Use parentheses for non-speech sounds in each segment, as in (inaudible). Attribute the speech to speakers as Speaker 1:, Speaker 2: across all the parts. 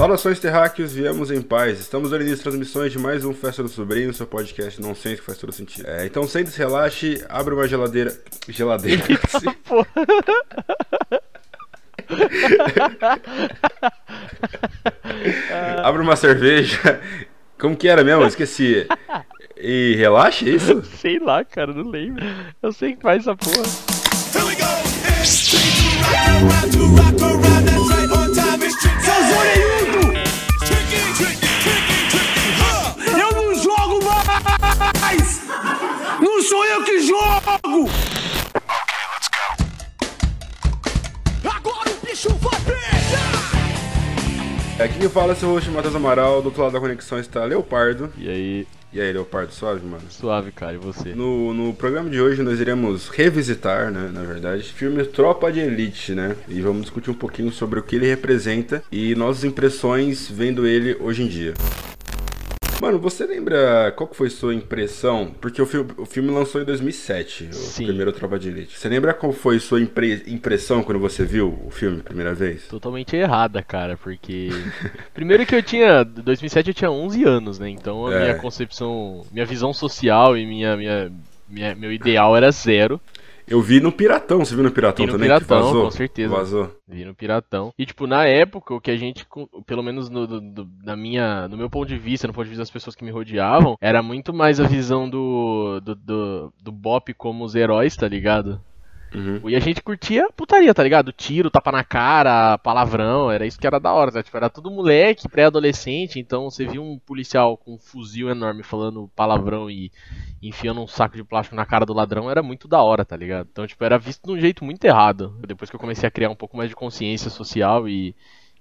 Speaker 1: Saudações terráqueos, viemos em paz. Estamos dando início transmissões de mais um Festa do Sobrinho, seu podcast não sente que faz todo sentido. É, então sente-se, relaxe, abre uma geladeira. Geladeira. (laughs) (laughs) abre uma cerveja. Como que era mesmo? Eu esqueci. E relaxe, é isso? (laughs)
Speaker 2: Sei lá, cara, não lembro. Eu sei que faz essa porra.
Speaker 3: Eu que jogo! Agora o bicho vai pegar!
Speaker 1: Aqui fala é seu host Matheus Amaral, do outro lado da conexão está Leopardo.
Speaker 2: E aí,
Speaker 1: E aí, Leopardo, suave, mano?
Speaker 2: suave, cara, e você?
Speaker 1: No, no programa de hoje nós iremos revisitar, né, na verdade, o filme Tropa de Elite, né? E vamos discutir um pouquinho sobre o que ele representa e nossas impressões vendo ele hoje em dia. Mano, você lembra qual que foi sua impressão? Porque o filme, o filme lançou em 2007, o
Speaker 2: Sim.
Speaker 1: primeiro Tropa de Elite. Você lembra qual foi sua impre- impressão quando você viu o filme a primeira vez?
Speaker 2: Totalmente errada, cara, porque. (laughs) Primeiro que eu tinha. 2007 eu tinha 11 anos, né? Então a
Speaker 1: É.
Speaker 2: minha concepção. Minha visão social e minha, minha, minha- meu ideal era zero.
Speaker 1: Eu vi no Piratão, você viu no Piratão
Speaker 2: Vi no
Speaker 1: também?
Speaker 2: Piratão,
Speaker 1: vazou?
Speaker 2: com certeza.
Speaker 1: Vazou.
Speaker 2: Vi no Piratão. E, tipo, na época, o que a gente, pelo menos no, do- na minha, no meu ponto de vista, no ponto de vista das pessoas que me rodeavam, era muito mais a visão do, do, do, do Bop como os heróis, tá ligado?
Speaker 1: Uhum.
Speaker 2: E a gente curtia putaria, tá ligado? Tiro, tapa na cara, palavrão, era isso que era da hora, tá? Tipo, era tudo moleque, pré-adolescente, então você viu um policial com um fuzil enorme falando palavrão e enfiando um saco de plástico na cara do ladrão, era muito da hora, tá ligado? Então, tipo, era visto de um jeito muito errado. Depois que eu comecei a criar um pouco mais de consciência social e,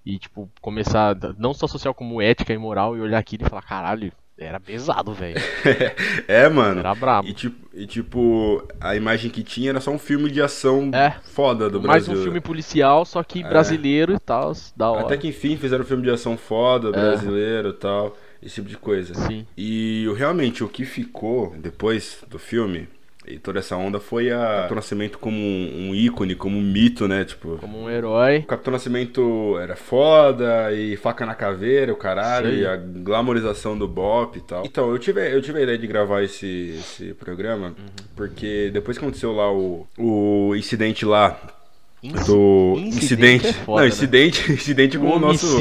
Speaker 2: e tipo, começar, não só social como ética e moral, e olhar aquilo e falar, caralho, era pesado, velho. (laughs)
Speaker 1: é, mano.
Speaker 2: Era brabo.
Speaker 1: E tipo, e tipo, a imagem que tinha era só um filme de ação
Speaker 2: É.
Speaker 1: foda do
Speaker 2: Mais
Speaker 1: Brasil.
Speaker 2: um filme policial, só que brasileiro e tal, da hora.
Speaker 1: Até que enfim fizeram um filme de ação foda, brasileiro e tal, esse tipo de coisa.
Speaker 2: Sim.
Speaker 1: E realmente o que ficou depois do filme e toda essa onda foi a Capitão Nascimento como um, um ícone, como um mito, né? Tipo,
Speaker 2: Como um herói.
Speaker 1: o Capitão Nascimento era foda, e faca na caveira, o caralho,
Speaker 2: aí.
Speaker 1: e a glamorização do Bop e tal. Então, eu tive, eu tive a ideia de gravar esse, esse programa,
Speaker 2: Uhum.
Speaker 1: porque depois que aconteceu lá o, o incidente lá
Speaker 2: Inci-
Speaker 1: do.
Speaker 2: Incidente
Speaker 1: Incidente.
Speaker 2: é foda,
Speaker 1: não,
Speaker 2: né?
Speaker 1: incidente, (laughs) incidente
Speaker 2: Um
Speaker 1: como o nosso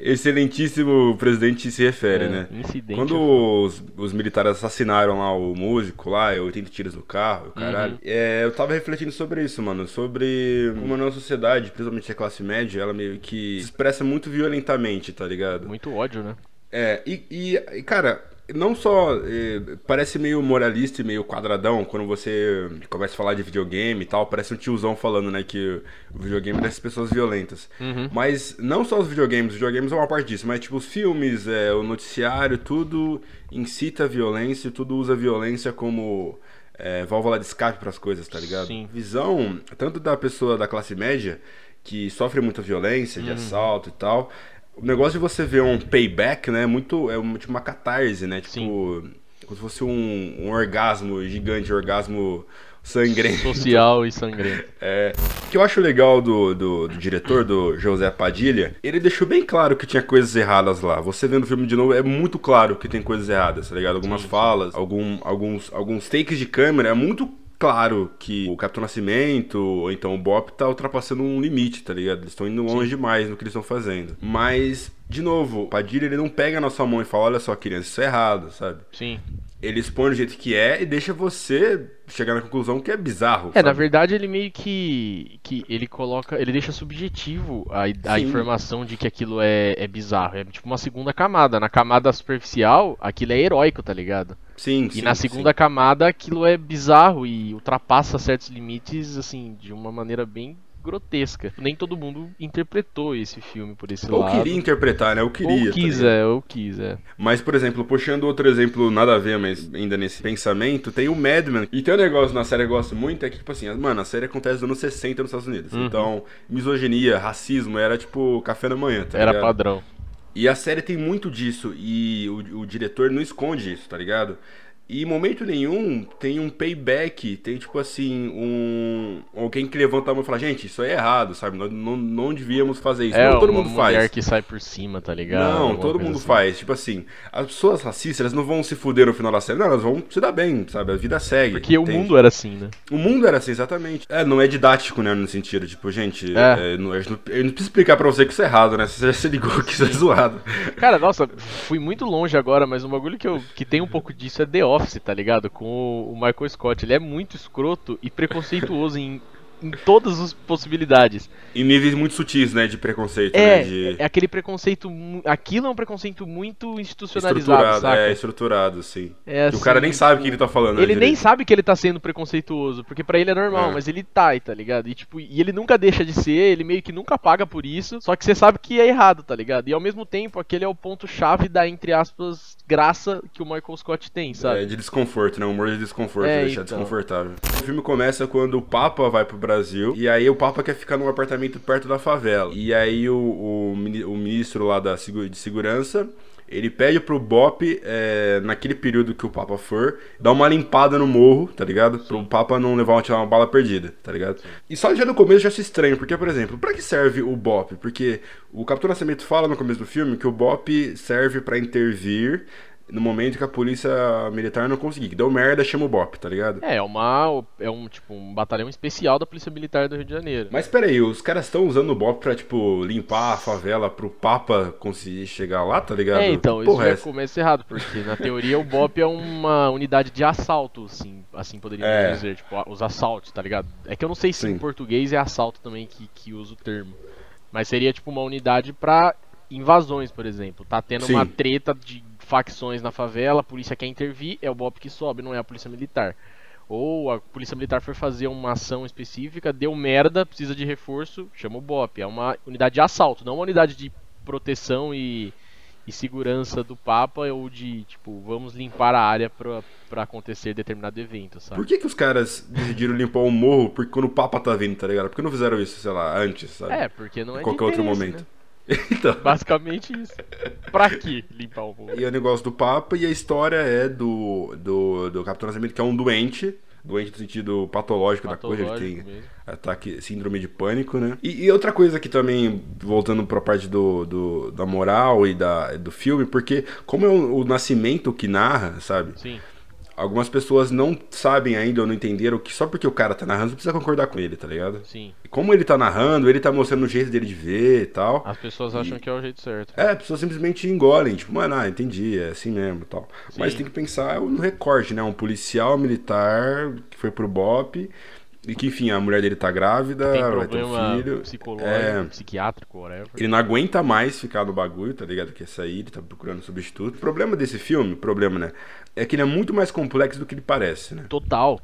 Speaker 1: excelentíssimo presidente se refere,
Speaker 2: É,
Speaker 1: né?
Speaker 2: incidente
Speaker 1: Quando
Speaker 2: é
Speaker 1: os, os militares assassinaram lá o músico lá, 80 tiros no carro, o caralho.
Speaker 2: Uhum.
Speaker 1: É, eu tava refletindo sobre isso, mano. Sobre como a nossa sociedade, principalmente a classe média, ela meio que se expressa muito violentamente, tá ligado?
Speaker 2: Muito ódio, né?
Speaker 1: É, e, e, e, cara, não só eh, parece meio moralista e meio quadradão quando você começa a falar de videogame e tal, parece um tiozão falando, né, que o videogame é dessas pessoas violentas. Mas não só os videogames, os videogames é uma parte disso, mas tipo os filmes, é, o noticiário, tudo incita a violência, tudo usa a violência como é, válvula de escape pras coisas, tá ligado?
Speaker 2: Sim.
Speaker 1: Visão tanto da pessoa da classe média que sofre muita violência,
Speaker 2: Uhum.
Speaker 1: de assalto e tal. O negócio de você ver um payback, né, é muito é uma- tipo uma catarse, né? Tipo,
Speaker 2: Sim.
Speaker 1: como se fosse um, um orgasmo gigante, um orgasmo sangrento.
Speaker 2: Social e sangrento. (laughs)
Speaker 1: É, o que eu acho legal do, do, do diretor, do José Padilha, ele deixou bem claro que tinha coisas erradas lá. Você vendo o filme de novo, é muito claro que tem coisas erradas, tá ligado? Algumas falas, algum, alguns, alguns takes de câmera, é muito claro que o Capitão Nascimento, ou então o Bop, tá ultrapassando um limite, tá ligado? Eles estão indo longe demais no que eles estão fazendo. Mas, de novo, o Padilha, ele não pega na sua mão e fala, olha só, criança, isso é errado, sabe?
Speaker 2: Sim.
Speaker 1: Ele expõe do jeito que é e deixa você chegar na conclusão que é bizarro.
Speaker 2: É, na
Speaker 1: sabe?
Speaker 2: verdade ele meio que. que ele coloca. Ele deixa subjetivo a, a
Speaker 1: Sim.
Speaker 2: informação de que aquilo é, é bizarro. É tipo uma segunda camada. Na camada superficial, aquilo é heróico, tá ligado?
Speaker 1: Sim,
Speaker 2: E
Speaker 1: sim,
Speaker 2: na
Speaker 1: sim.
Speaker 2: segunda camada, aquilo é bizarro e ultrapassa certos limites, assim, de uma maneira bem grotesca. Nem todo mundo interpretou esse filme por esse
Speaker 1: Ou
Speaker 2: lado.
Speaker 1: queria interpretar, né? Eu queria.
Speaker 2: ou quis,
Speaker 1: tá
Speaker 2: é, ou quis, é.
Speaker 1: Mas, por exemplo, puxando outro exemplo, nada a ver, mas ainda nesse pensamento, tem o Madman. E tem um negócio na série que eu gosto muito, é que, tipo assim, mano, a série acontece nos anos 60 nos Estados Unidos.
Speaker 2: Uhum.
Speaker 1: Então, misoginia, racismo, era tipo café da manhã, tá
Speaker 2: Era
Speaker 1: ligado?
Speaker 2: padrão.
Speaker 1: E a série tem muito disso, e o, o diretor não esconde isso, tá ligado? E em momento nenhum tem um payback, tem tipo assim, um. Alguém que levanta a mão e fala, gente, isso aí é errado, sabe? Nós não, não devíamos fazer isso.
Speaker 2: É,
Speaker 1: não, todo mundo
Speaker 2: mulher
Speaker 1: faz.
Speaker 2: que sai por cima, tá ligado?
Speaker 1: Não,
Speaker 2: Alguma
Speaker 1: todo mundo
Speaker 2: assim.
Speaker 1: faz. Tipo assim, as pessoas racistas elas não vão se fuder no final da série, não, elas vão se dar bem, sabe? A vida segue.
Speaker 2: Porque o
Speaker 1: entende?
Speaker 2: mundo era assim, né?
Speaker 1: O mundo era assim, exatamente. É, não é didático, né, no sentido, tipo, gente,
Speaker 2: É.
Speaker 1: é, não eu não preciso explicar pra você que isso é errado, né? (laughs) Você já se ligou que isso é zoado.
Speaker 2: Cara, nossa, fui muito longe agora, mas um bagulho que, eu, que tem um pouco disso é The Office, tá ligado? Com o, Michael Scott. Ele é muito escroto e preconceituoso em, em todas as possibilidades.
Speaker 1: Em níveis muito sutis, né, de preconceito,
Speaker 2: É,
Speaker 1: né? De...
Speaker 2: é aquele preconceito. Aquilo é um preconceito muito institucionalizado,
Speaker 1: Estruturado, é, estruturado, sim.
Speaker 2: É
Speaker 1: Que o cara
Speaker 2: assim,
Speaker 1: nem sabe o que ele tá falando. né,
Speaker 2: Ele nem
Speaker 1: direito.
Speaker 2: sabe que ele tá sendo preconceituoso, porque pra ele é normal,
Speaker 1: É.
Speaker 2: mas ele tá, tá ligado? E tipo, e ele nunca deixa de ser, ele meio que nunca paga por isso, só que você sabe que é errado, tá ligado? E ao mesmo tempo, aquele é o ponto chave da entre aspas graça que o Michael Scott tem, sabe?
Speaker 1: É, de desconforto, né? Humor de desconforto,
Speaker 2: É,
Speaker 1: deixar
Speaker 2: então.
Speaker 1: desconfortável. O filme começa quando o Papa vai pro Brasil, e aí o Papa quer ficar num apartamento perto da favela. E aí o, o, o ministro lá da, de segurança, ele pede pro Bop, é, naquele período que o Papa for, dar uma limpada no morro, tá ligado? Pro Papa não levar uma, uma bala perdida, tá ligado? E só já no começo já se estranho, porque, por exemplo, pra que serve o Bop? Porque o Capitão Nascimento fala no começo do filme que o Bop serve pra intervir no momento que a polícia militar não conseguir. Que deu merda, chama o BOP, tá ligado?
Speaker 2: É, é uma. É um tipo um batalhão especial da Polícia Militar do Rio de Janeiro.
Speaker 1: Mas peraí, os caras estão usando o BOP pra, tipo, limpar a favela pro Papa conseguir chegar lá, tá ligado?
Speaker 2: É, então, isso
Speaker 1: porra é
Speaker 2: já
Speaker 1: essa?
Speaker 2: começa errado, porque na teoria o BOP é uma unidade de assalto, assim, assim poderíamos
Speaker 1: É.
Speaker 2: dizer, tipo, os assaltos, tá ligado? É que eu não sei se
Speaker 1: Sim.
Speaker 2: em português é assalto também que, que usa o termo. Mas seria tipo uma unidade pra invasões, por exemplo. Tá tendo
Speaker 1: Sim.
Speaker 2: uma treta de facções na favela, a polícia quer intervir, é o BOP que sobe, não é a polícia militar. Ou a polícia militar foi fazer uma ação específica, deu merda, precisa de reforço, chama o BOP. É uma unidade de assalto, não uma unidade de proteção e, e segurança do Papa ou de, tipo, vamos limpar a área pra, pra acontecer determinado evento, sabe?
Speaker 1: Por que, que os caras decidiram limpar o morro porque quando o Papa tá vindo, tá ligado? Por que não fizeram isso, sei lá, antes, sabe?
Speaker 2: É, porque não é
Speaker 1: Em qualquer outro momento.
Speaker 2: né? (laughs)
Speaker 1: então.
Speaker 2: Basicamente isso. Pra que limpar o morro?
Speaker 1: E é o negócio do Papa e a história é do, do, do Capitão Nascimento, que é um doente. Doente no sentido patológico, da coisa, ele
Speaker 2: Patológico
Speaker 1: tem
Speaker 2: mesmo.
Speaker 1: ataque, síndrome de pânico, né? E, e outra coisa que também, voltando pra parte do, do- da moral e da, do filme, porque como é o, o Nascimento que narra, sabe?
Speaker 2: Sim.
Speaker 1: Algumas pessoas não sabem ainda ou não entenderam que só porque o cara tá narrando, você precisa concordar com ele, tá ligado?
Speaker 2: Sim.
Speaker 1: E como ele tá narrando, ele tá mostrando o jeito dele de ver e tal.
Speaker 2: As pessoas acham que é o jeito certo.
Speaker 1: É, as pessoas simplesmente engolem, tipo, mano, ah, entendi, é assim mesmo e tal. Mas
Speaker 2: Sim.
Speaker 1: tem que pensar no recorte, né? Um policial militar que foi pro BOP e que, enfim, a mulher dele tá grávida,
Speaker 2: Tem
Speaker 1: vai ter um filho.
Speaker 2: psicológico,
Speaker 1: É.
Speaker 2: psiquiátrico, whatever.
Speaker 1: Ele não aguenta mais ficar no bagulho, tá ligado? Quer sair, ele tá procurando substituto. O problema desse filme, o problema, né? É que ele é muito mais complexo do que ele parece, né?
Speaker 2: Total.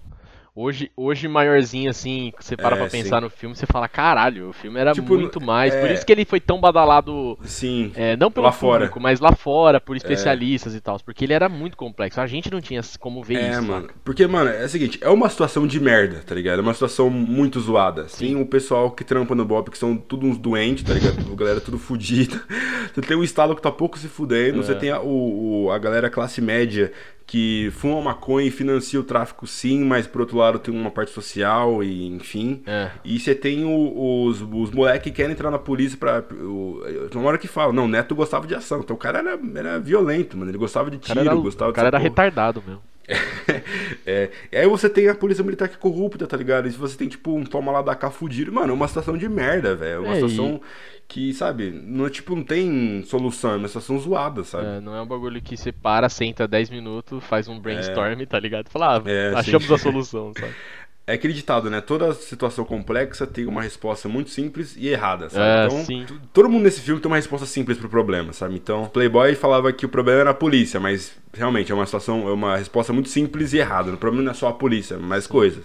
Speaker 2: Hoje, hoje maiorzinho, assim, você para
Speaker 1: É,
Speaker 2: pra pensar
Speaker 1: sim.
Speaker 2: no filme, você fala, caralho, o filme era
Speaker 1: Tipo,
Speaker 2: muito mais. Por
Speaker 1: é-
Speaker 2: isso que ele foi tão badalado,
Speaker 1: Sim.
Speaker 2: é, não pelo
Speaker 1: Lá fora.
Speaker 2: público, mas lá fora, por especialistas e tal. Porque ele era muito complexo. A gente não tinha como ver
Speaker 1: É,
Speaker 2: isso.
Speaker 1: mano.
Speaker 2: saca?
Speaker 1: Porque, mano, é o seguinte, é uma situação de merda, tá ligado? É uma situação muito zoada. Tem o pessoal que trampa no Bop, que são tudo uns doentes, tá ligado? A galera tudo fudida. (laughs) Você tem o Estado que tá pouco se fudendo.
Speaker 2: É.
Speaker 1: Você tem a, o- a galera classe média que fuma maconha e financia o tráfico sim, mas por outro lado tem uma parte social e enfim.
Speaker 2: É.
Speaker 1: E você tem o- os, os moleques que querem entrar na polícia pra. O, tem uma hora que fala, não, o Neto gostava de ação. Então o cara era, era violento, mano. Ele gostava de
Speaker 2: O cara
Speaker 1: tiro,
Speaker 2: era,
Speaker 1: gostava
Speaker 2: o cara era
Speaker 1: porra.
Speaker 2: retardado mesmo. (laughs)
Speaker 1: É, e aí você tem a polícia militar que é corrupta, tá ligado? E se você tem, tipo, um toma lá da cá fudido, mano, é uma situação de merda, velho. É uma
Speaker 2: É, e-
Speaker 1: situação que, sabe, não, é, tipo, não tem solução, é uma situação zoada, sabe?
Speaker 2: É, não é um bagulho que você para, senta 10 minutos, faz um brainstorm, tá ligado? Fala, ah,
Speaker 1: É,
Speaker 2: achamos
Speaker 1: sim.
Speaker 2: a solução, sabe? (laughs)
Speaker 1: É aquele ditado, né? Toda situação complexa tem uma resposta muito simples e errada, sabe?
Speaker 2: É,
Speaker 1: então,
Speaker 2: sim.
Speaker 1: todo mundo nesse filme tem uma resposta simples pro problema, sabe? Então, Playboy falava que o problema era a polícia, mas realmente é uma situação, é uma resposta muito simples e errada. O problema não é só a polícia, é mais coisas.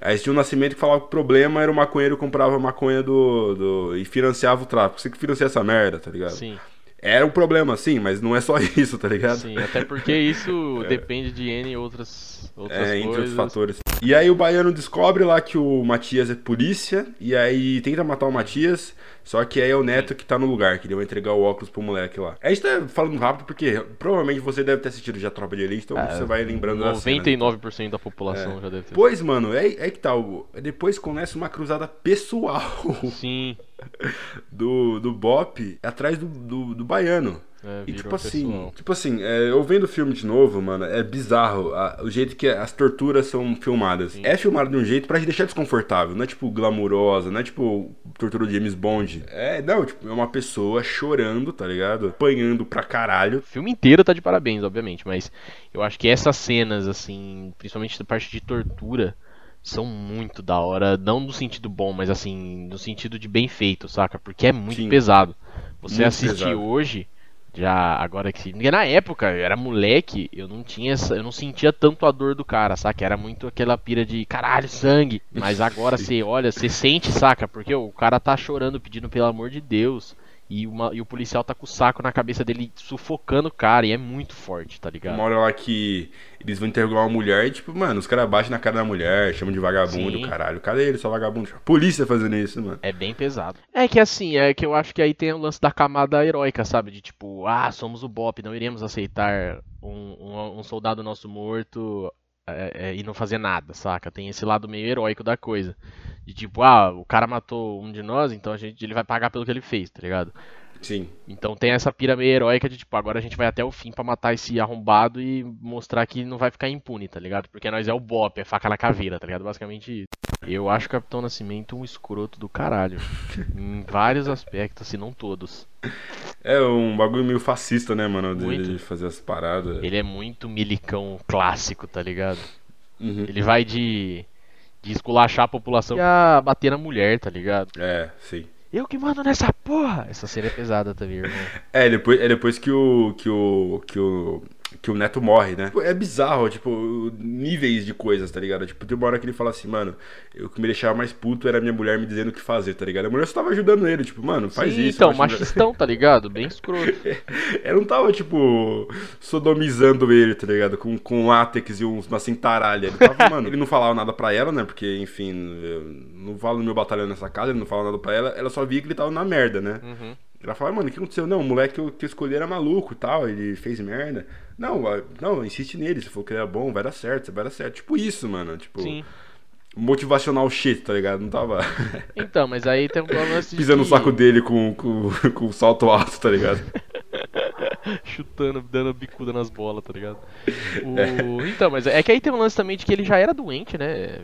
Speaker 1: Aí tinha o Nascimento que falava que o problema era o maconheiro que comprava maconha do, do. e financiava o tráfico. Você que financia essa merda, tá ligado?
Speaker 2: Sim,
Speaker 1: Era um problema, sim, mas não é só (laughs) isso, tá ligado?
Speaker 2: sim. Até porque isso (laughs) depende de N outras, outras
Speaker 1: É, entre outros
Speaker 2: coisas.
Speaker 1: fatores. E aí o baiano descobre lá que o Matias é polícia, e aí tenta matar o Matias, só que aí é o Neto que tá no lugar, que vai entregar o óculos pro moleque lá. A gente tá falando rápido porque provavelmente você deve ter assistido já Tropa de Elite, então
Speaker 2: É,
Speaker 1: você vai lembrando da cena.
Speaker 2: 99% da população já deve ter.
Speaker 1: Pois, mano, é, é que tal. Depois começa uma cruzada pessoal
Speaker 2: Sim. (laughs)
Speaker 1: do, do Bop atrás do, do, do baiano.
Speaker 2: É,
Speaker 1: E tipo assim,
Speaker 2: pessoal.
Speaker 1: tipo assim, é, eu vendo o filme de novo, mano, é bizarro a- o jeito que as torturas são filmadas. É filmado de um jeito pra te deixar desconfortável, não é tipo glamurosa, não é tipo tortura de James Bond. É, não, tipo, é uma pessoa chorando, tá ligado? Apanhando pra caralho.
Speaker 2: O filme inteiro tá de parabéns, obviamente, mas eu acho que essas cenas, assim, principalmente da parte de tortura, são muito da hora, não no sentido bom, mas assim, no sentido de bem feito, saca? Porque é muito
Speaker 1: Sim.
Speaker 2: pesado. Você
Speaker 1: Muito
Speaker 2: assistir
Speaker 1: pesado.
Speaker 2: hoje, já agora que. Porque na época, eu era moleque, eu não tinha essa, eu não sentia tanto a dor do cara, saca? Era muito aquela pira de caralho, sangue. Mas agora (laughs) você olha, você sente, saca? Porque o cara tá chorando, pedindo pelo amor de Deus. E, uma- e o policial tá com o saco na cabeça dele, sufocando o cara, e é muito forte, tá ligado?
Speaker 1: Uma hora lá que eles vão interrogar uma mulher e, tipo, mano, os caras baixam na cara da mulher, chamam de vagabundo,
Speaker 2: Sim.
Speaker 1: caralho. Cadê ele, só vagabundo? Polícia fazendo isso, mano.
Speaker 2: É bem pesado. É que assim, é que eu acho que aí tem o lance da camada heróica, sabe? De tipo, ah, somos o BOP, não iremos aceitar um, um- um soldado nosso morto é, é, e não fazer nada, saca? Tem esse lado meio heróico da coisa. De tipo, ah, o cara matou um de nós, então a gente, ele vai pagar pelo que ele fez, tá ligado?
Speaker 1: Sim.
Speaker 2: Então tem essa pira meio heróica de tipo, agora a gente vai até o fim pra matar esse arrombado e mostrar que não vai ficar impune, tá ligado? Porque nós é o BOP, é faca na caveira, tá ligado? Basicamente isso. Eu acho o Capitão Nascimento um escroto do caralho. (laughs) em vários aspectos, se não todos.
Speaker 1: É um bagulho meio fascista, né, mano? De,
Speaker 2: Muito.
Speaker 1: fazer as paradas.
Speaker 2: Ele é muito milicão clássico, tá ligado?
Speaker 1: Uhum.
Speaker 2: Ele vai de. De esculachar a população e a bater na mulher, tá ligado?
Speaker 1: É, sim.
Speaker 2: Eu que mando nessa porra! Essa cena é pesada, tá ligado?
Speaker 1: É, depois, é depois que o. que o. que o. que o Neto morre, né? É bizarro, tipo, níveis de coisas, tá ligado? Tipo, tem uma hora que ele fala assim, mano, o que me deixava mais puto era minha mulher me dizendo o que fazer, tá ligado? A mulher só tava ajudando ele, tipo, mano, faz
Speaker 2: Sim,
Speaker 1: isso.
Speaker 2: então, machistão, tá ligado? Bem (laughs) escroto.
Speaker 1: Ela não tava, tipo, sodomizando ele, tá ligado? Com, com látex e uns- uma cintaralha. Ele tava, (laughs) mano, ele não falava nada pra ela, né? Porque, enfim, eu não falo no meu batalhão nessa casa, ele não fala nada pra ela. Ela só via que ele tava na merda, né?
Speaker 2: Uhum.
Speaker 1: Ela fala, mano, o que aconteceu? Não, o moleque que eu, que eu escolhi era maluco e tal, ele fez merda. Não, não, insiste nele, se for que ele é bom, vai dar certo, vai dar certo. Tipo isso, mano, tipo,
Speaker 2: Sim.
Speaker 1: motivacional shit, tá ligado? Não tava (laughs)
Speaker 2: Então, mas aí tem um lance (laughs) de
Speaker 1: pisando no
Speaker 2: que-
Speaker 1: saco dele com, com, (laughs) com salto alto, tá ligado?
Speaker 2: chutando, dando bicuda nas bolas, tá ligado? O- Então, mas é que aí tem um lance também de que ele já era doente, né?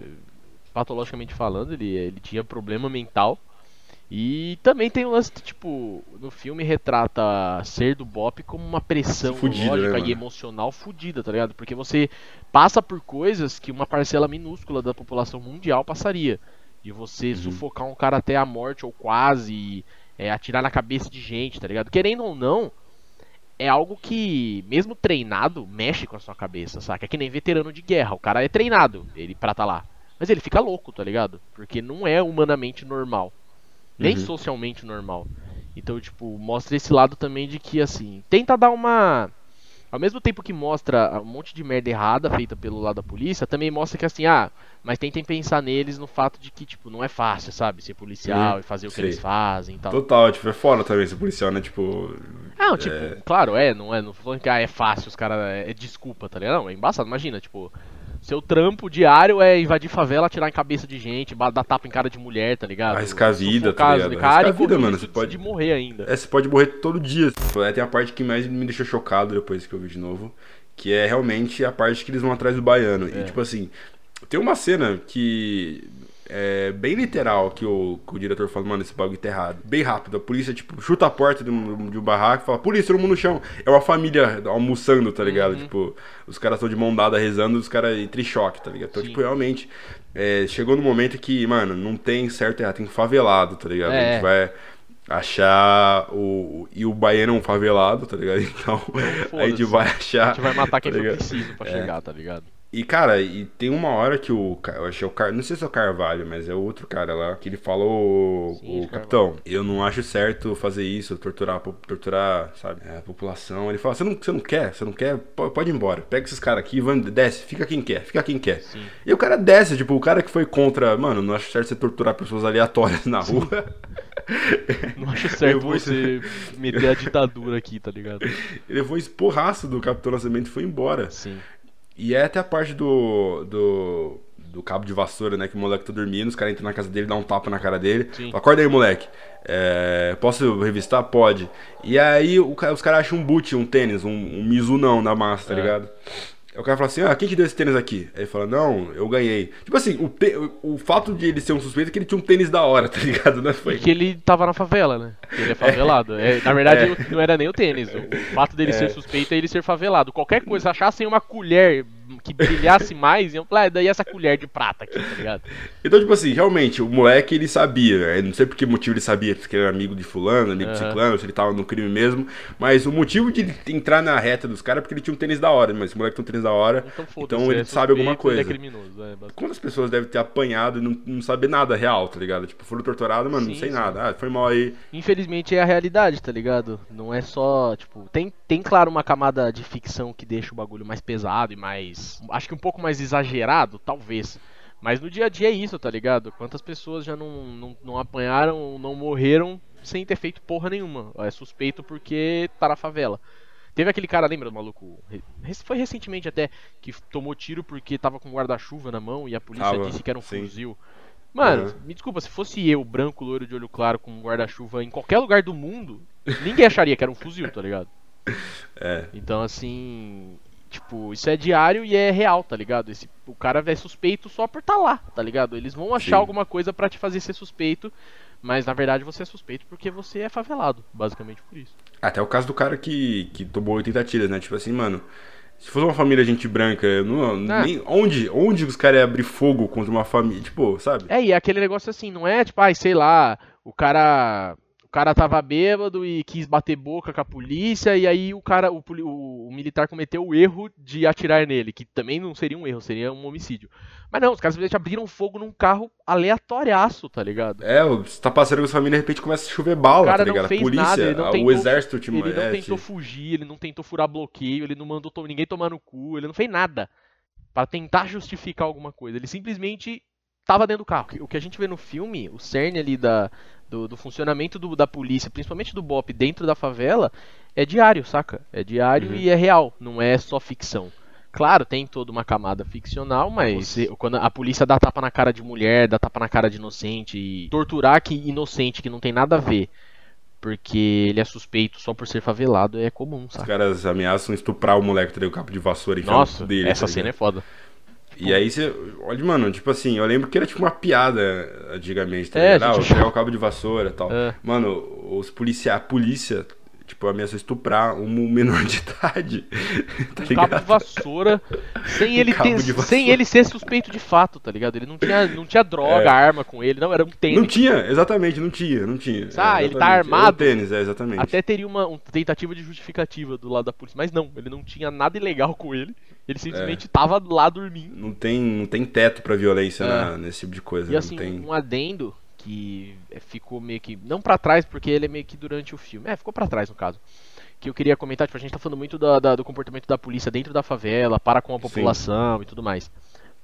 Speaker 2: Patologicamente falando, ele, ele tinha problema mental. E também tem um lance de, tipo, no filme retrata ser do Bop como uma pressão
Speaker 1: Fudido,
Speaker 2: lógica
Speaker 1: né,
Speaker 2: e emocional fudida, tá ligado? Porque você passa por coisas que uma parcela minúscula da população mundial passaria. De você
Speaker 1: Uhum.
Speaker 2: sufocar um cara até a morte ou quase, é, atirar na cabeça de gente, tá ligado? Querendo ou não, é algo que, mesmo treinado, mexe com a sua cabeça, saca? É que nem veterano de guerra. O cara é treinado ele pra tá lá. Mas ele fica louco, tá ligado? Porque não é humanamente normal. Nem
Speaker 1: Uhum.
Speaker 2: socialmente normal. Então, tipo, mostra esse lado também de que, assim, tenta dar uma. Ao mesmo tempo que mostra um monte de merda errada feita pelo lado da polícia, também mostra que, assim, ah, mas tentem pensar neles no fato de que, tipo, não é fácil, sabe? Ser policial
Speaker 1: Uhum,
Speaker 2: e fazer o que
Speaker 1: sei.
Speaker 2: eles fazem e tal.
Speaker 1: Total, tipo, é foda também esse policial, né? Tipo,
Speaker 2: Não, tipo, claro, é, não é, não falando que ah, é fácil, os caras é, é desculpa, tá ligado? Não, é embaçado, imagina, tipo, seu trampo diário é invadir favela, atirar em cabeça de gente, dar tapa em cara de mulher, tá ligado?
Speaker 1: Arriscar a vida, tá ligado? Arriscar a vida, mano, você pode-
Speaker 2: de morrer ainda.
Speaker 1: É, você pode morrer todo dia. É, tem a parte que mais me deixou chocado depois que eu vi de novo, que é realmente a parte que eles vão atrás do baiano.
Speaker 2: É.
Speaker 1: E tipo assim, tem uma cena que é bem literal que o, que o diretor fala, mano, esse bagulho tá errado. Bem rápido. A polícia, tipo, chuta a porta de um, de um barraco e fala, polícia, todo mundo no chão. É uma família almoçando, tá ligado?
Speaker 2: Uhum.
Speaker 1: Tipo, os caras estão de mão dada rezando, os caras entre choque, tá ligado? Então,
Speaker 2: Sim.
Speaker 1: tipo, realmente, é, chegou no momento que, mano, não tem certo e errado, tem favelado, tá ligado? A
Speaker 2: É.
Speaker 1: gente vai achar o. E o baiano é um favelado, tá ligado? (laughs) Então a gente vai achar.
Speaker 2: A gente vai matar quem
Speaker 1: tá
Speaker 2: for preciso pra
Speaker 1: É.
Speaker 2: chegar, tá ligado?
Speaker 1: E, cara, e tem uma hora que o. Eu achei o Car... Não sei se é o Carvalho, mas é o outro cara lá. Que ele falou.
Speaker 2: Sim,
Speaker 1: o capitão, eu não acho certo fazer isso, torturar, torturar, sabe, é, a população. Ele fala: você não, você não quer? Você não quer? Po- Pode ir embora. Pega esses caras aqui, vai, desce, fica quem quer, fica quem quer.
Speaker 2: Sim.
Speaker 1: E o cara desce, tipo, o cara que foi contra. Mano, não acho certo você torturar pessoas aleatórias na rua. (laughs)
Speaker 2: Não acho certo
Speaker 1: vou-
Speaker 2: você meter a ditadura aqui, tá ligado? (laughs)
Speaker 1: ele levou um esporraço do Capitão Nascimento e foi embora.
Speaker 2: Sim.
Speaker 1: E é até a parte do. do. do cabo de vassoura, né? Que o moleque tá dormindo, os caras entram na casa dele, dá um tapa na cara dele.
Speaker 2: Sim.
Speaker 1: Fala, Acorda aí, moleque. É, posso revistar? Pode. E aí o os caras acham um boot, um tênis, um, um Mizunão na massa, tá
Speaker 2: É.
Speaker 1: ligado? Aí o cara fala assim: Ah, quem te deu esse tênis aqui? Aí ele fala: Não, eu ganhei. Tipo assim, o, te- o, fato de ele ser um suspeito é que ele tinha um tênis da hora, tá ligado? Não foi.
Speaker 2: Porque ele tava na favela, né? Ele é favelado. É, na verdade,
Speaker 1: É.
Speaker 2: não era nem o tênis. O, fato dele ser suspeito é ele ser favelado. Qualquer coisa, achassem uma colher que brilhasse mais, iam falar, ah, daí essa colher de prata aqui, tá ligado?
Speaker 1: Então, tipo assim, realmente, o moleque ele sabia, né? não sei por que motivo ele sabia, se ele era amigo de fulano, amigo de
Speaker 2: Aham.
Speaker 1: ciclano, se ele tava no crime mesmo, mas o motivo de ele entrar na reta dos caras é porque ele tinha um tênis da hora, mas o moleque tem um tênis da hora,
Speaker 2: Então
Speaker 1: então ele
Speaker 2: é
Speaker 1: sabe alguma
Speaker 2: suspeito, Ele é
Speaker 1: coisa.
Speaker 2: criminoso, é.
Speaker 1: Quantas pessoas devem ter apanhado e não, não saber nada real, tá ligado? Tipo, foram torturados, mano, não
Speaker 2: Sim,
Speaker 1: sei
Speaker 2: sim.
Speaker 1: nada. Ah, foi mal aí.
Speaker 2: Infelizmente é a realidade, tá ligado? Não é só, tipo, tem, tem claro uma camada de ficção que deixa o bagulho mais pesado e mais, acho que um pouco mais exagerado, talvez. Mas no dia a dia é isso, tá ligado? Quantas pessoas já não, não, não apanharam, não morreram sem ter feito porra nenhuma. É suspeito porque tá na favela. Teve aquele cara, lembra do maluco? Foi recentemente até que tomou tiro porque tava com guarda-chuva na mão e a polícia disse que era um
Speaker 1: sim.
Speaker 2: fuzil. Mano,
Speaker 1: Uhum.
Speaker 2: me desculpa, se fosse eu, branco, loiro de olho claro, com um guarda-chuva em qualquer lugar do mundo, ninguém acharia que era um fuzil, tá ligado? (laughs)
Speaker 1: É.
Speaker 2: Então, assim, tipo, isso é diário e é real, tá ligado? Esse, o cara é suspeito só por tá lá, tá ligado? Eles vão achar
Speaker 1: Sim.
Speaker 2: alguma coisa pra te fazer ser suspeito, mas na verdade você é suspeito porque você é favelado, basicamente por isso.
Speaker 1: Até o caso do cara que, que tomou 80 tiras, né? Tipo assim, mano. Se fosse uma família gente branca, não,
Speaker 2: Ah.
Speaker 1: nem, onde, onde os caras iam abrir fogo contra uma família? Tipo, sabe?
Speaker 2: É, e é aquele negócio assim, não é tipo, ai, sei lá, o cara. O cara tava bêbado e quis bater boca com a polícia, e aí o cara, o, o- o militar cometeu o erro de atirar nele, que também não seria um erro, seria um homicídio. Mas não, os caras simplesmente abriram fogo num carro aleatoriaço, tá ligado?
Speaker 1: É, você tá passando com a família, de repente começa a chover bala,
Speaker 2: O cara
Speaker 1: tá
Speaker 2: não
Speaker 1: ligado? A
Speaker 2: fez
Speaker 1: polícia,
Speaker 2: nada, não
Speaker 1: a- o
Speaker 2: tentou-
Speaker 1: exército te
Speaker 2: Ele não tentou
Speaker 1: te-
Speaker 2: fugir, ele não tentou furar bloqueio, ele não mandou ninguém tomar no cu, ele não fez nada Pra tentar justificar alguma coisa. Ele simplesmente tava dentro do carro. O que a gente vê no filme, o cerne ali da, do, do funcionamento do- da polícia, principalmente do BOP dentro da favela, é diário, saca? É diário
Speaker 1: Uhum.
Speaker 2: e é real, não é só ficção. Claro, tem toda uma camada ficcional, mas se- quando a polícia dá tapa na cara de mulher, dá tapa na cara de inocente, e torturar que inocente que não tem nada a ver, porque ele é suspeito só por ser favelado, é comum,
Speaker 1: Os
Speaker 2: saca?
Speaker 1: caras ameaçam estuprar o moleque, tá ligado? O cabo de vassoura e
Speaker 2: Nossa,
Speaker 1: dele.
Speaker 2: essa
Speaker 1: tá
Speaker 2: cena é
Speaker 1: ligado?
Speaker 2: Foda.
Speaker 1: E aí você. Olha, mano, tipo assim, eu lembro que era tipo uma piada antigamente, tá
Speaker 2: É,
Speaker 1: ligado? Ah,
Speaker 2: gente
Speaker 1: vou pegar o cabo de vassoura e tal.
Speaker 2: É.
Speaker 1: Mano, os policia a polícia, tipo, ameaçou estuprar um menor de (laughs) idade. tá
Speaker 2: Um
Speaker 1: ligado?
Speaker 2: cabo de vassoura, sem ele,
Speaker 1: cabo
Speaker 2: ter,
Speaker 1: vassoura.
Speaker 2: sem ele ser suspeito de fato, tá ligado? Ele não tinha, não tinha droga,
Speaker 1: É.
Speaker 2: arma com ele, não, era um tênis.
Speaker 1: Não tinha, exatamente, não tinha, não tinha.
Speaker 2: Ah,
Speaker 1: É,
Speaker 2: ele tá armado?
Speaker 1: Era o tênis, é, exatamente.
Speaker 2: Até teria uma, uma tentativa de justificativa do lado da polícia, mas não, ele não tinha nada ilegal com ele. Ele simplesmente
Speaker 1: É.
Speaker 2: tava lá dormindo.
Speaker 1: Não tem, não tem teto pra violência
Speaker 2: É.
Speaker 1: na- nesse tipo de coisa.
Speaker 2: E
Speaker 1: não
Speaker 2: assim,
Speaker 1: tem...
Speaker 2: um adendo que é, ficou meio que. Não pra trás, porque ele é meio que durante o filme. É, ficou pra trás no caso. Que eu queria comentar, tipo, a gente tá falando muito da- da- do comportamento da polícia dentro da favela, para com a população e tudo mais.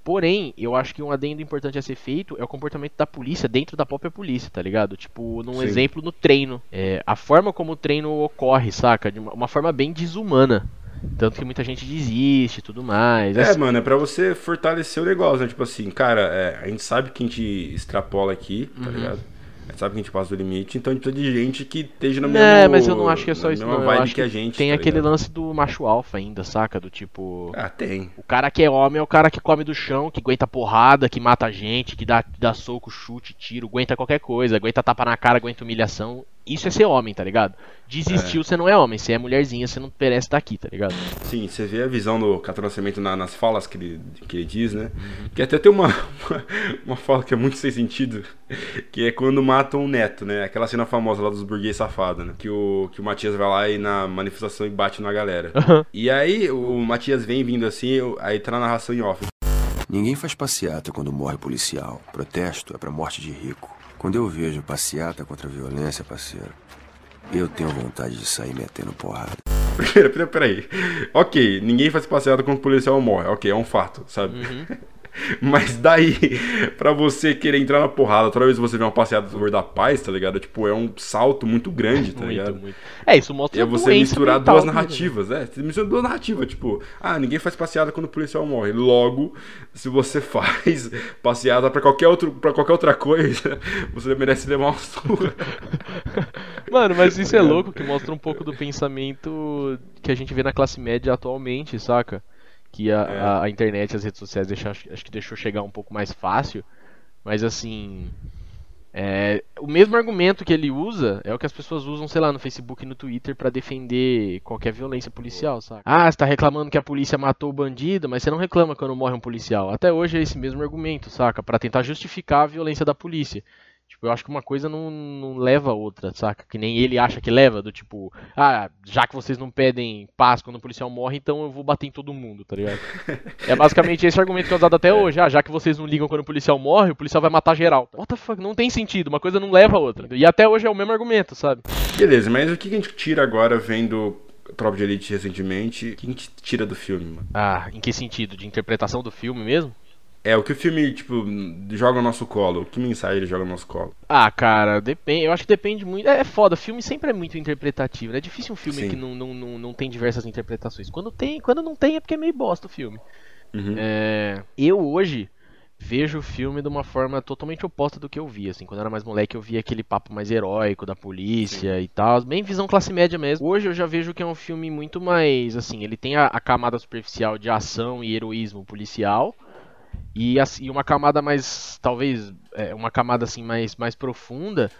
Speaker 2: Porém, eu acho que um adendo importante a ser feito é o comportamento da polícia dentro da própria polícia, tá ligado? Tipo, num
Speaker 1: Sim.
Speaker 2: exemplo no treino. É, a forma como o treino ocorre, saca? De uma, uma forma bem desumana. Tanto que muita gente desiste e tudo mais.
Speaker 1: É,
Speaker 2: Assim,
Speaker 1: mano, é pra você fortalecer o negócio, né? Tipo assim, cara, é, a gente sabe que a gente extrapola aqui, tá
Speaker 2: Uhum.
Speaker 1: ligado? A gente sabe que a gente passa do limite, então a gente precisa de gente que esteja na mesma
Speaker 2: É, mas eu não acho que é só isso, não. Eu acho
Speaker 1: que
Speaker 2: que
Speaker 1: a gente.
Speaker 2: tem
Speaker 1: tá
Speaker 2: aquele
Speaker 1: ligado?
Speaker 2: lance do macho alfa ainda, saca? Do tipo.
Speaker 1: Ah, tem.
Speaker 2: O cara que é homem é o cara que come do chão, que aguenta porrada, que mata gente, que dá, dá soco, chute, tiro, aguenta qualquer coisa, aguenta tapa na cara, aguenta humilhação. Isso é ser homem, tá ligado? Desistiu, você não é homem. Você é mulherzinha, você não merece estar aqui, tá ligado?
Speaker 1: Sim, você vê a visão do Capitão Nascimento na- nas falas que ele, que ele diz, né? Que até tem uma, (laughs) uma, uma fala que é muito sem sentido, que é quando matam o neto, né? Aquela cena famosa lá dos burguês safados, né? Que o, que o Matias vai lá e na manifestação e bate na galera. E aí o Matias vem vindo assim, aí tá na narração em off.
Speaker 4: Ninguém faz passeata quando morre policial. Protesto é pra morte de rico. Quando eu vejo passeata contra a violência, parceiro, eu tenho vontade de sair metendo porrada. (laughs)
Speaker 1: Pera, pera, peraí. Ok, ninguém faz passeada quando o policial morre. Ok, é um fato, sabe? (laughs) (laughs) Mas daí, (laughs) pra você querer entrar na porrada, toda vez que você vê uma passeada a favor da paz, tá ligado? Tipo, é um salto muito grande, tá ligado?
Speaker 2: muito, muito. É, isso mostra
Speaker 1: E é você misturar
Speaker 2: mental
Speaker 1: duas
Speaker 2: né?
Speaker 1: narrativas, é. Você mistura duas narrativas, tipo, ah, ninguém faz passeada quando o policial morre. Logo, se você (laughs) faz passeada pra qualquer, outro, qualquer outra coisa, você merece levar uma surra.
Speaker 2: Mano, mas isso é louco que mostra um pouco do pensamento que a gente vê na classe média atualmente, saca? Que a,
Speaker 1: É.
Speaker 2: a, a internet e as redes sociais deixa, acho que deixou chegar um pouco mais fácil. Mas assim. é, o mesmo argumento que ele usa é o que as pessoas usam, sei lá, no Facebook e no Twitter pra defender qualquer violência policial, saca? Ah, você tá reclamando que a polícia matou o bandido, mas você não reclama quando morre um policial. Até hoje é esse mesmo argumento, saca? Pra tentar justificar a violência da polícia. Tipo, eu acho que uma coisa não, não leva a outra, saca? Que nem ele acha que leva, do tipo, ah, já que vocês não pedem paz quando o policial morre, então eu vou bater em todo mundo, tá ligado? (laughs) é basicamente esse argumento que é usado até hoje. Ah, já que vocês não ligam quando o policial morre, o policial vai matar geral. What the fuck? Não tem sentido, uma coisa não leva a outra. E até hoje é o mesmo argumento, sabe?
Speaker 1: Beleza, mas o que que a gente tira agora vendo Tropa de Elite recentemente? O que a gente tira do filme, mano?
Speaker 2: Ah, em que sentido? De interpretação do filme mesmo?
Speaker 1: É, o que o filme, tipo, joga no nosso colo. Que mensagem ele joga no nosso colo?
Speaker 2: Ah, cara, depende. Eu acho que depende muito. É, é foda, filme sempre é muito interpretativo. né? É difícil um filme
Speaker 1: Sim.
Speaker 2: que não, não, não, não tem diversas interpretações. Quando tem, quando não tem é porque é meio bosta o filme.
Speaker 1: Uhum.
Speaker 2: É, eu hoje vejo o filme de uma forma totalmente oposta do que eu via. Assim, quando eu era mais moleque, eu via aquele papo mais heróico da polícia e tal, bem visão classe média mesmo. Hoje eu já vejo que é um filme muito mais, assim, ele tem a, a camada superficial de ação e heroísmo policial. E, assim, uma camada mais, talvez, é, uma camada assim mais, mais profunda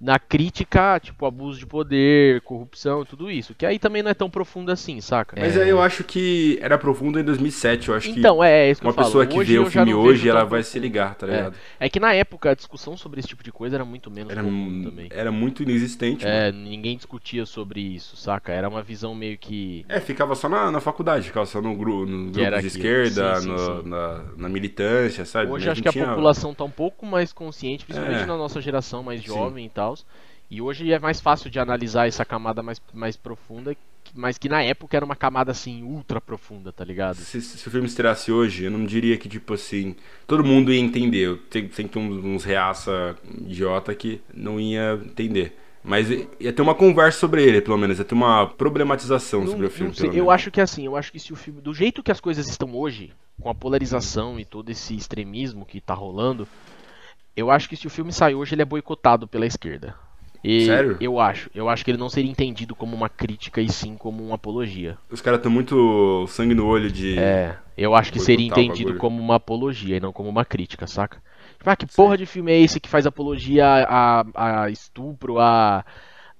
Speaker 2: na crítica, tipo, abuso de poder, corrupção e tudo isso. Que aí também não é tão profundo assim, saca?
Speaker 1: Mas
Speaker 2: É,
Speaker 1: aí eu acho que era profundo em 2007. Eu acho
Speaker 2: Então, é, é isso
Speaker 1: que
Speaker 2: que
Speaker 1: uma
Speaker 2: eu falo.
Speaker 1: pessoa que
Speaker 2: Hoje
Speaker 1: vê o filme hoje, ela vai se ligar, tá
Speaker 2: É.
Speaker 1: ligado?
Speaker 2: É que na época a discussão sobre esse tipo de coisa era muito menos
Speaker 1: Era,
Speaker 2: comum também.
Speaker 1: era muito inexistente. mano.
Speaker 2: É, ninguém discutia sobre isso, saca? Era uma visão meio que.
Speaker 1: É, ficava só na, na faculdade, ficava só no, gru, no grupo de esquerda,
Speaker 2: Sim, sim,
Speaker 1: no-
Speaker 2: sim.
Speaker 1: Na, na militância, sabe?
Speaker 2: Hoje
Speaker 1: Mas
Speaker 2: acho que a
Speaker 1: tinha-
Speaker 2: população tá um pouco mais consciente, principalmente
Speaker 1: É.
Speaker 2: na nossa geração mais
Speaker 1: Sim.
Speaker 2: jovem e tal. E hoje é mais fácil de analisar essa camada mais, mais profunda, mas que na época era uma camada assim ultra profunda, tá ligado?
Speaker 1: Se, se o filme estreasse hoje, eu não diria que, tipo assim, todo mundo ia entender. Tem, tem que ter uns, uns reaça idiota que não ia entender. Mas ia ter uma conversa sobre ele, pelo menos. Ia ter uma problematização
Speaker 2: Não-
Speaker 1: sobre o filme,
Speaker 2: sei, eu acho que assim, eu acho que se o filme, do jeito que as coisas estão hoje, com a polarização e todo esse extremismo que tá rolando, eu acho que se o filme sair hoje, ele é boicotado pela esquerda. E
Speaker 1: Sério?
Speaker 2: Eu acho. Eu acho que ele não seria entendido como uma crítica e sim como uma apologia.
Speaker 1: Os caras estão muito sangue no olho de.
Speaker 2: É, eu acho que seria entendido como uma apologia e não como uma crítica, saca? Tipo, ah, que porra de filme é esse que faz apologia a, a estupro, a,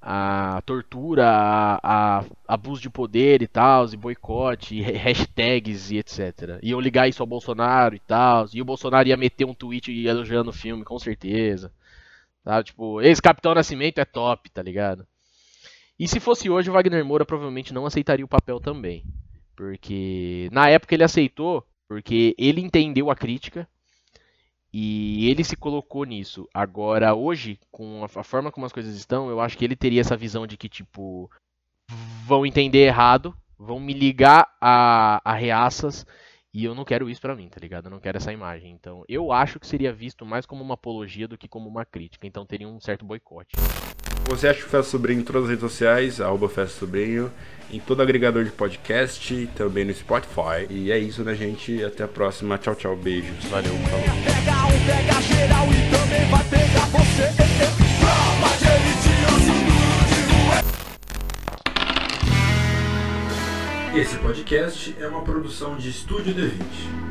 Speaker 2: a tortura, a, a abuso de poder e tal, e boicote, e ha- (laughs) hashtags e etc. Iam ligar isso ao Bolsonaro e tal, e o Bolsonaro ia meter um tweet elogiando o filme, com certeza. Sabe? Tipo, esse Capitão Nascimento é top, tá ligado? E se fosse hoje, o Wagner Moura provavelmente não aceitaria o papel também. Porque na época ele aceitou, porque ele entendeu a crítica e ele se colocou nisso. Agora, hoje, com a, forma como as coisas estão, eu acho que ele teria essa visão de que, tipo, vão entender errado, vão me ligar a, a reaças e eu não quero isso pra mim, tá ligado? Eu não quero essa imagem. Então, eu acho que seria visto mais como uma apologia do que como uma crítica. Então, teria um certo boicote.
Speaker 1: Você acha que o Festa Sobrinho em todas as redes sociais, arroba Festa Sobrinho, em todo agregador de podcast, também no Spotify. E é isso, né, gente? Até a próxima. Tchau, tchau. Beijos.
Speaker 2: Valeu, falou.
Speaker 3: Pega geral e também vai pegar você. Tropa de sou duro de.
Speaker 1: Esse podcast é uma produção de Estúdio D20.